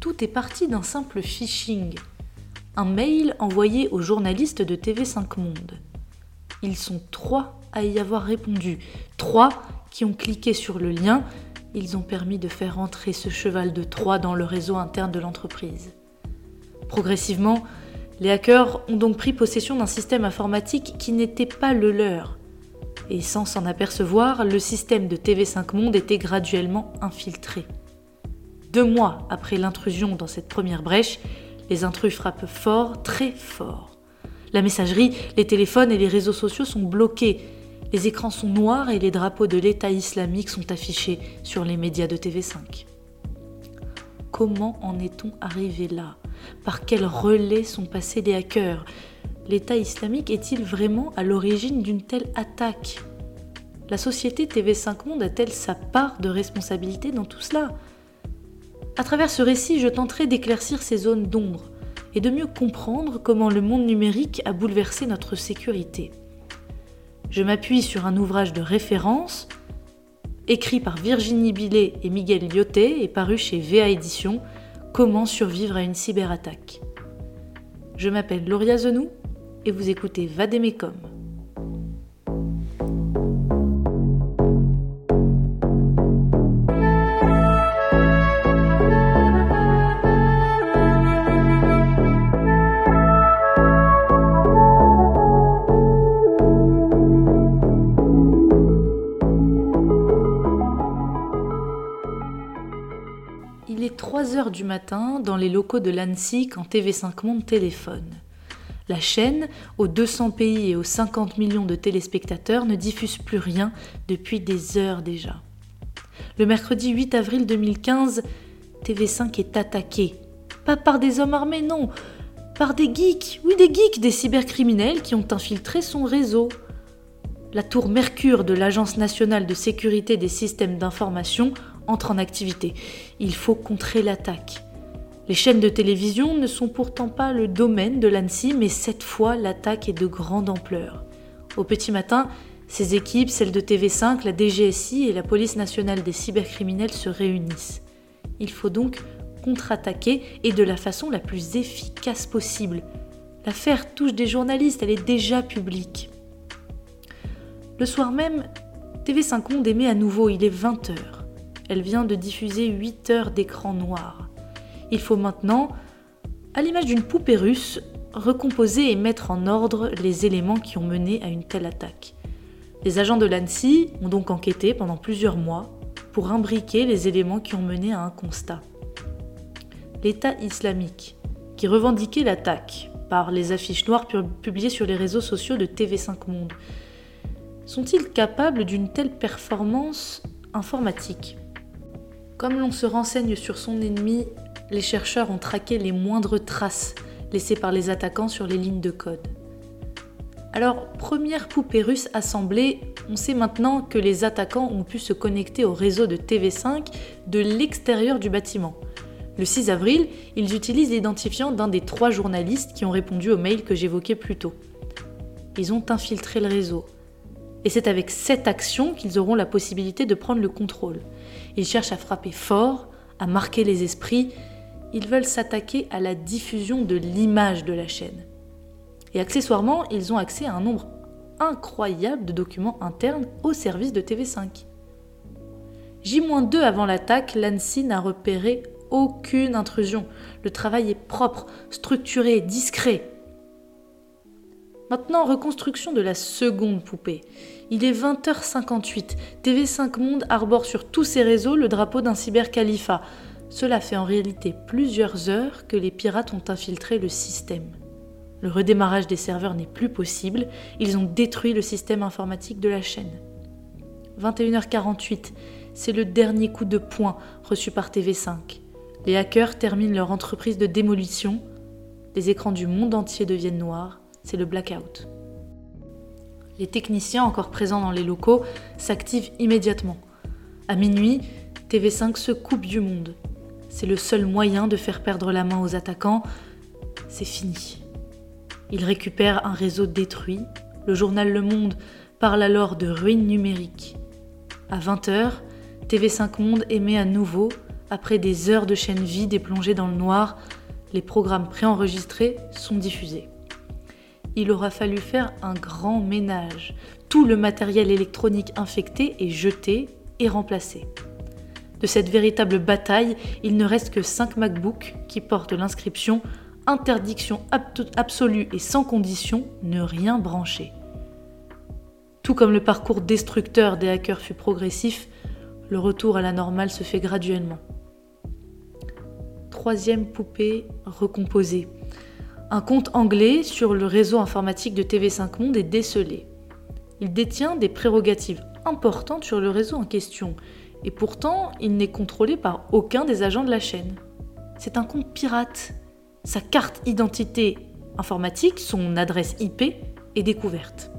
Tout est parti d'un simple phishing, un mail envoyé aux journalistes de TV5 Monde. Ils sont trois à y avoir répondu, trois qui ont cliqué sur le lien, ils ont permis de faire entrer ce cheval de Troie dans le réseau interne de l'entreprise. Progressivement, les hackers ont donc pris possession d'un système informatique qui n'était pas le leur. Et sans s'en apercevoir, le système de TV5 Monde était graduellement infiltré. Deux mois après l'intrusion dans cette première brèche, les intrus frappent fort, très fort. La messagerie, les téléphones et les réseaux sociaux sont bloqués. Les écrans sont noirs et les drapeaux de l'État islamique sont affichés sur les médias de TV5. Comment en est-on arrivé là? Par quel relais sont passés les hackers? L'État islamique est-il vraiment à l'origine d'une telle attaque? La société TV5 Monde a-t-elle sa part de responsabilité dans tout cela? À travers ce récit, je tenterai d'éclaircir ces zones d'ombre et de mieux comprendre comment le monde numérique a bouleversé notre sécurité. Je m'appuie sur un ouvrage de référence écrit par Virginie Billet et Miguel Lyoté et paru chez VA Édition, Comment survivre à une cyberattaque. Je m'appelle Lauria Zenou et vous écoutez Vademecum. 3 heures du matin dans les locaux de l'ANSI quand TV5 Monde téléphone. La chaîne, aux 200 pays et aux 50 millions de téléspectateurs, ne diffuse plus rien depuis des heures déjà. Le mercredi 8 avril 2015, TV5 est attaqué. Pas par des hommes armés, non, par des geeks, oui des geeks, des cybercriminels qui ont infiltré son réseau. La tour Mercure de l'Agence nationale de sécurité des systèmes d'information entre en activité. Il faut contrer l'attaque. Les chaînes de télévision ne sont pourtant pas le domaine de l'ANSI, mais cette fois, l'attaque est de grande ampleur. Au petit matin, ces équipes, celles de TV5, la DGSI et la Police nationale des cybercriminels se réunissent. Il faut donc contre-attaquer et de la façon la plus efficace possible. L'affaire touche des journalistes, elle est déjà publique. Le soir même, TV5 Monde émet à nouveau, il est 20h. Elle vient de diffuser 8 heures d'écran noir. Il faut maintenant, à l'image d'une poupée russe, recomposer et mettre en ordre les éléments qui ont mené à une telle attaque. Les agents de l'ANSI ont donc enquêté pendant plusieurs mois pour imbriquer les éléments qui ont mené à un constat. L'État islamique, qui revendiquait l'attaque par les affiches noires publiées sur les réseaux sociaux de TV5 Monde, sont-ils capables d'une telle performance informatique? Comme l'on se renseigne sur son ennemi, les chercheurs ont traqué les moindres traces laissées par les attaquants sur les lignes de code. Alors, première poupée russe assemblée, on sait maintenant que les attaquants ont pu se connecter au réseau de TV5 de l'extérieur du bâtiment. Le 6 avril, ils utilisent l'identifiant d'un des trois journalistes qui ont répondu au mail que j'évoquais plus tôt. Ils ont infiltré le réseau. Et c'est avec cette action qu'ils auront la possibilité de prendre le contrôle. Ils cherchent à frapper fort, à marquer les esprits, ils veulent s'attaquer à la diffusion de l'image de la chaîne. Et accessoirement, ils ont accès à un nombre incroyable de documents internes au service de TV5. J-2 avant l'attaque, l'ANSI n'a repéré aucune intrusion. Le travail est propre, structuré, discret. Maintenant, reconstruction de la seconde poupée. Il est 20h58. TV5 Monde arbore sur tous ses réseaux le drapeau d'un cybercalifat. Cela fait en réalité plusieurs heures que les pirates ont infiltré le système. Le redémarrage des serveurs n'est plus possible, ils ont détruit le système informatique de la chaîne. 21h48, c'est le dernier coup de poing reçu par TV5. Les hackers terminent leur entreprise de démolition, les écrans du monde entier deviennent noirs, c'est le blackout. Les techniciens encore présents dans les locaux s'activent immédiatement. À minuit, TV5 se coupe du monde. C'est le seul moyen de faire perdre la main aux attaquants. C'est fini. Ils récupèrent un réseau détruit. Le journal Le Monde parle alors de ruine numérique. À 20h, TV5 Monde émet à nouveau après des heures de chaîne vide et plongées dans le noir, les programmes préenregistrés sont diffusés. Il aura fallu faire un grand ménage. Tout le matériel électronique infecté est jeté et remplacé. De cette véritable bataille, il ne reste que 5 MacBooks qui portent l'inscription Interdiction absolue et sans condition, ne rien brancher. Tout comme le parcours destructeur des hackers fut progressif, le retour à la normale se fait graduellement. Troisième poupée recomposée. Un compte anglais sur le réseau informatique de TV5 Monde est décelé. Il détient des prérogatives importantes sur le réseau en question, et pourtant il n'est contrôlé par aucun des agents de la chaîne. C'est un compte pirate. Sa carte identité informatique, son adresse IP, est découverte.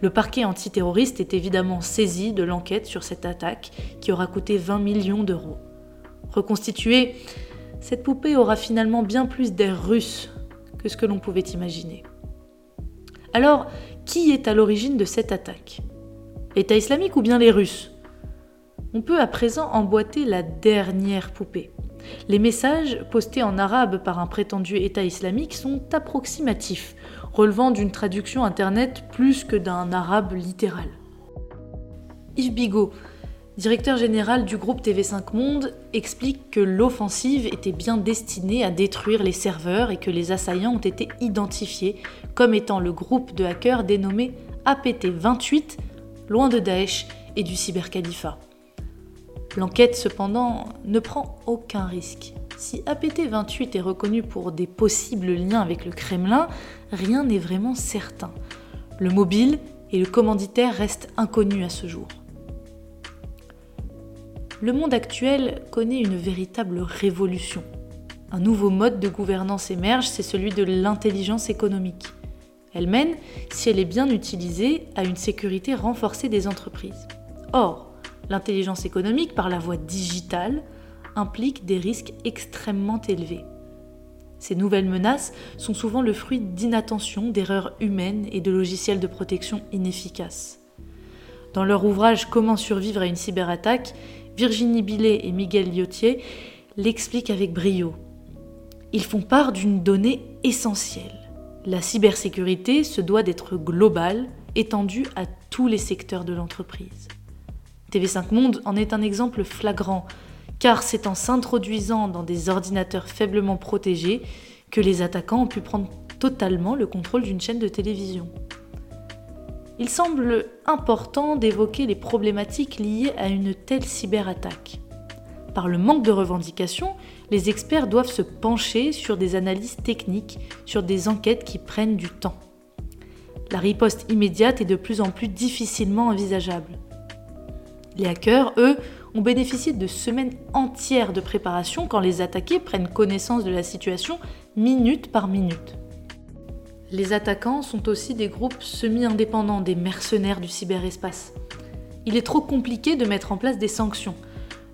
Le parquet antiterroriste est évidemment saisi de l'enquête sur cette attaque qui aura coûté 20 millions d'euros. Reconstituée, cette poupée aura finalement bien plus d'air russe que ce que l'on pouvait imaginer. Alors, qui est à l'origine de cette attaque? L'État islamique ou bien les Russes? On peut à présent emboîter la dernière poupée. Les messages postés en arabe par un prétendu État islamique sont approximatifs, relevant d'une traduction internet plus que d'un arabe littéral. Yves Bigot, directeur général du groupe TV5 Monde, explique que l'offensive était bien destinée à détruire les serveurs et que les assaillants ont été identifiés comme étant le groupe de hackers dénommé APT-28, loin de Daesh et du cybercalifat. L'enquête, cependant, ne prend aucun risque. Si APT-28 est reconnu pour des possibles liens avec le Kremlin, rien n'est vraiment certain. Le mobile et le commanditaire restent inconnus à ce jour. Le monde actuel connaît une véritable révolution. Un nouveau mode de gouvernance émerge, c'est celui de l'intelligence économique. Elle mène, si elle est bien utilisée, à une sécurité renforcée des entreprises. Or, L'intelligence économique par la voie digitale implique des risques extrêmement élevés. Ces nouvelles menaces sont souvent le fruit d'inattention, d'erreurs humaines et de logiciels de protection inefficaces. Dans leur ouvrage Comment survivre à une cyberattaque, Virginie Billet et Miguel Liotier l'expliquent avec brio. Ils font part d'une donnée essentielle. La cybersécurité se doit d'être globale, étendue à tous les secteurs de l'entreprise. TV5 Monde en est un exemple flagrant, car c'est en s'introduisant dans des ordinateurs faiblement protégés que les attaquants ont pu prendre totalement le contrôle d'une chaîne de télévision. Il semble important d'évoquer les problématiques liées à une telle cyberattaque. Par le manque de revendications, les experts doivent se pencher sur des analyses techniques, sur des enquêtes qui prennent du temps. La riposte immédiate est de plus en plus difficilement envisageable. Les hackers, eux, ont bénéficié de semaines entières de préparation quand les attaqués prennent connaissance de la situation minute par minute. Les attaquants sont aussi des groupes semi-indépendants, des mercenaires du cyberespace. Il est trop compliqué de mettre en place des sanctions.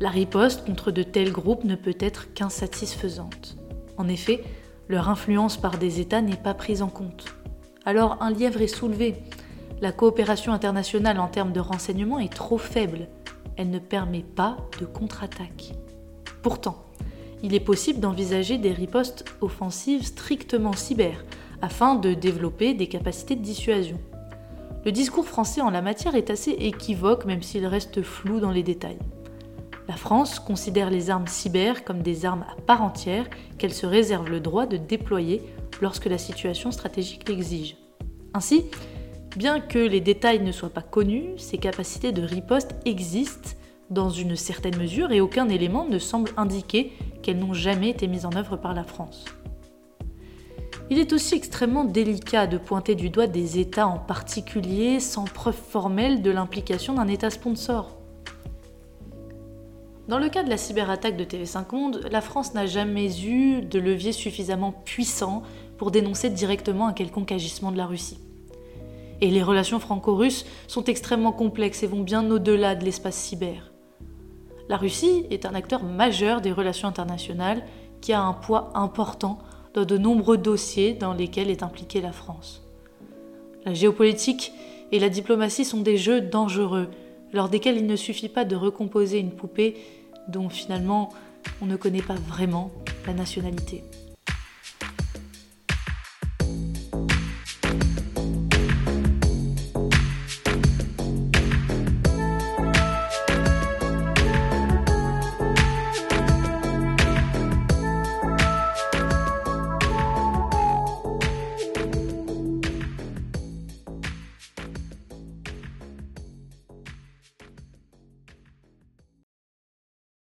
La riposte contre de tels groupes ne peut être qu'insatisfaisante. En effet, leur influence par des États n'est pas prise en compte. Alors un lièvre est soulevé, la coopération internationale en termes de renseignement est trop faible. Elle ne permet pas de contre-attaque. Pourtant, il est possible d'envisager des ripostes offensives strictement cyber afin de développer des capacités de dissuasion. Le discours français en la matière est assez équivoque même s'il reste flou dans les détails. La France considère les armes cyber comme des armes à part entière qu'elle se réserve le droit de déployer lorsque la situation stratégique l'exige. Ainsi, Bien que les détails ne soient pas connus, ces capacités de riposte existent dans une certaine mesure et aucun élément ne semble indiquer qu'elles n'ont jamais été mises en œuvre par la France. Il est aussi extrêmement délicat de pointer du doigt des États en particulier sans preuve formelle de l'implication d'un État sponsor. Dans le cas de la cyberattaque de TV5 Monde, la France n'a jamais eu de levier suffisamment puissant pour dénoncer directement un quelconque agissement de la Russie. Et les relations franco-russes sont extrêmement complexes et vont bien au-delà de l'espace cyber. La Russie est un acteur majeur des relations internationales qui a un poids important dans de nombreux dossiers dans lesquels est impliquée la France. La géopolitique et la diplomatie sont des jeux dangereux, lors desquels il ne suffit pas de recomposer une poupée dont finalement on ne connaît pas vraiment la nationalité.